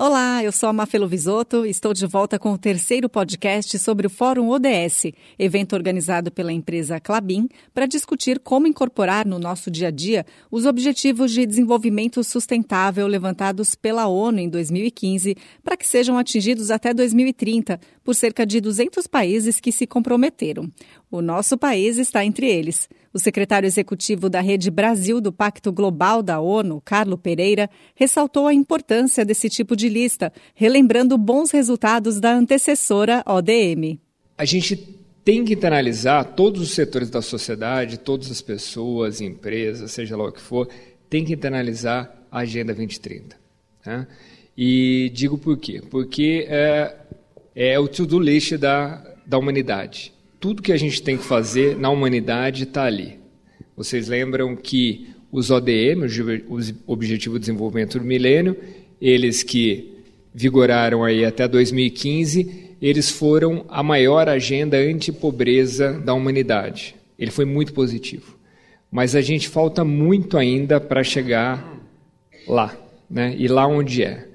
Olá, eu sou a Mafelo Visoto e estou de volta com o terceiro podcast sobre o Fórum ODS, evento organizado pela empresa Clabin para discutir como incorporar no nosso dia a dia os Objetivos de Desenvolvimento Sustentável levantados pela ONU em 2015 para que sejam atingidos até 2030 por cerca de 200 países que se comprometeram. O nosso país está entre eles. O secretário executivo da Rede Brasil do Pacto Global da ONU, Carlo Pereira, ressaltou a importância desse tipo de lista, relembrando bons resultados da antecessora ODM. A gente tem que analisar todos os setores da sociedade, todas as pessoas, empresas, seja lá o que for, tem que analisar a Agenda 2030. Né? E digo por quê? Porque é, é o to-do list da, da humanidade tudo que a gente tem que fazer na humanidade está ali. Vocês lembram que os ODM, os Objetivos de Desenvolvimento do Milênio, eles que vigoraram aí até 2015, eles foram a maior agenda anti-pobreza da humanidade. Ele foi muito positivo. Mas a gente falta muito ainda para chegar lá, né? E lá onde é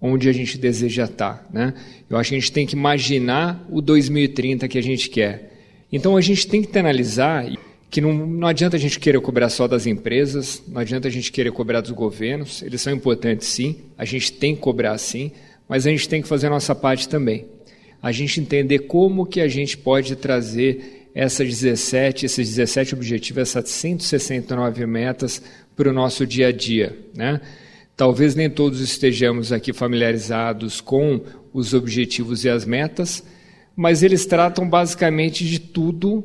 onde a gente deseja estar. Né? Eu acho que a gente tem que imaginar o 2030 que a gente quer. Então a gente tem que analisar que não, não adianta a gente querer cobrar só das empresas, não adianta a gente querer cobrar dos governos, eles são importantes sim, a gente tem que cobrar sim, mas a gente tem que fazer a nossa parte também. A gente entender como que a gente pode trazer essas 17, esses 17 objetivos, essas 169 metas para o nosso dia a dia. Né? Talvez nem todos estejamos aqui familiarizados com os objetivos e as metas, mas eles tratam basicamente de tudo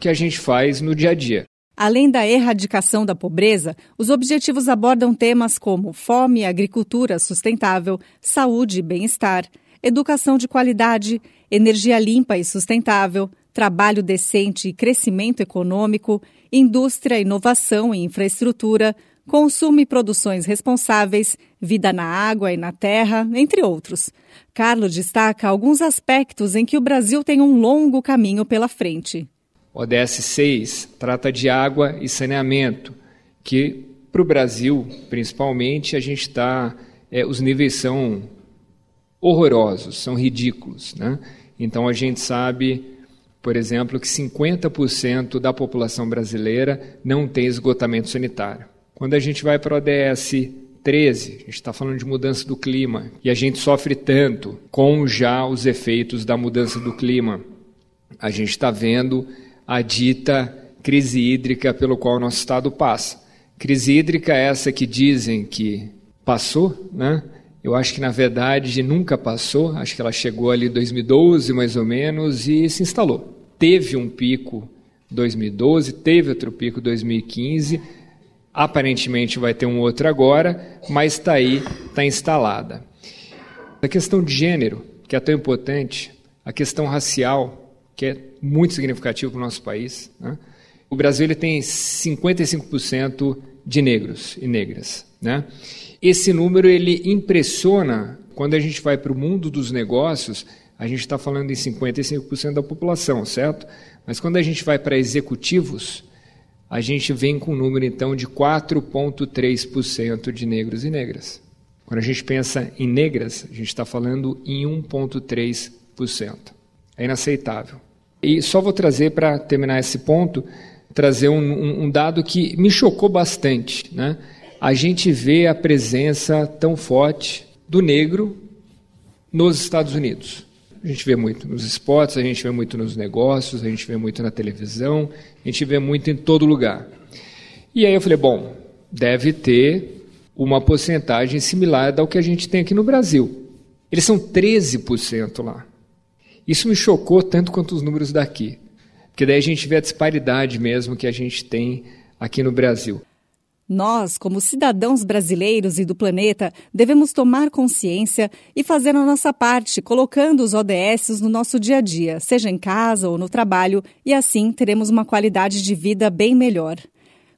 que a gente faz no dia a dia. Além da erradicação da pobreza, os objetivos abordam temas como fome, agricultura sustentável, saúde e bem-estar, educação de qualidade, energia limpa e sustentável, trabalho decente e crescimento econômico, indústria, inovação e infraestrutura, consumo e produções responsáveis, vida na água e na terra, entre outros. Carlos destaca alguns aspectos em que o Brasil tem um longo caminho pela frente. O ODS 6 trata de água e saneamento, que para o Brasil, principalmente, a gente está. É, os níveis são horrorosos, são ridículos. Né? Então a gente sabe, por exemplo, que 50% da população brasileira não tem esgotamento sanitário. Quando a gente vai para o ODS 13, a gente está falando de mudança do clima, e a gente sofre tanto com já os efeitos da mudança do clima. A gente está vendo a dita crise hídrica pelo qual o nosso estado passa. Crise hídrica é essa que dizem que passou, né? Eu acho que na verdade nunca passou, acho que ela chegou ali em 2012 mais ou menos e se instalou. Teve um pico 2012, teve outro pico 2015, Aparentemente vai ter um outro agora, mas está aí, está instalada. A questão de gênero, que é tão importante, a questão racial, que é muito significativa para o nosso país. Né? O Brasil ele tem 55% de negros e negras. Né? Esse número ele impressiona quando a gente vai para o mundo dos negócios. A gente está falando em 55% da população, certo? Mas quando a gente vai para executivos, a gente vem com um número então de 4,3% de negros e negras. Quando a gente pensa em negras, a gente está falando em 1,3%. É inaceitável. E só vou trazer para terminar esse ponto, trazer um, um, um, dado que me chocou bastante. Né? A gente vê a presença tão forte do negro nos Estados Unidos. A gente vê muito nos esportes, a gente vê muito nos negócios, a gente vê muito na televisão, a gente vê muito em todo lugar. E aí eu falei, bom, deve ter uma porcentagem similar ao que a gente tem aqui no Brasil. Eles são 13% lá. Isso me chocou tanto quanto os números daqui. Porque daí a gente vê a disparidade mesmo que a gente tem aqui no Brasil. Nós, como cidadãos brasileiros e do planeta, devemos tomar consciência e fazer a nossa parte, colocando os ODS no nosso dia a dia, seja em casa ou no trabalho, e assim teremos uma qualidade de vida bem melhor.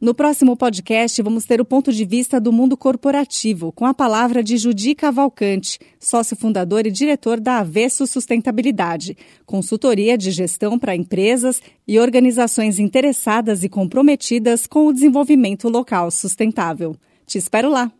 No próximo podcast, vamos ter o ponto de vista do mundo corporativo, com a palavra de Judi Cavalcante, sócio fundador e diretor da Avesso Sustentabilidade, consultoria de gestão para empresas e organizações interessadas e comprometidas com o desenvolvimento local sustentável. Te espero lá!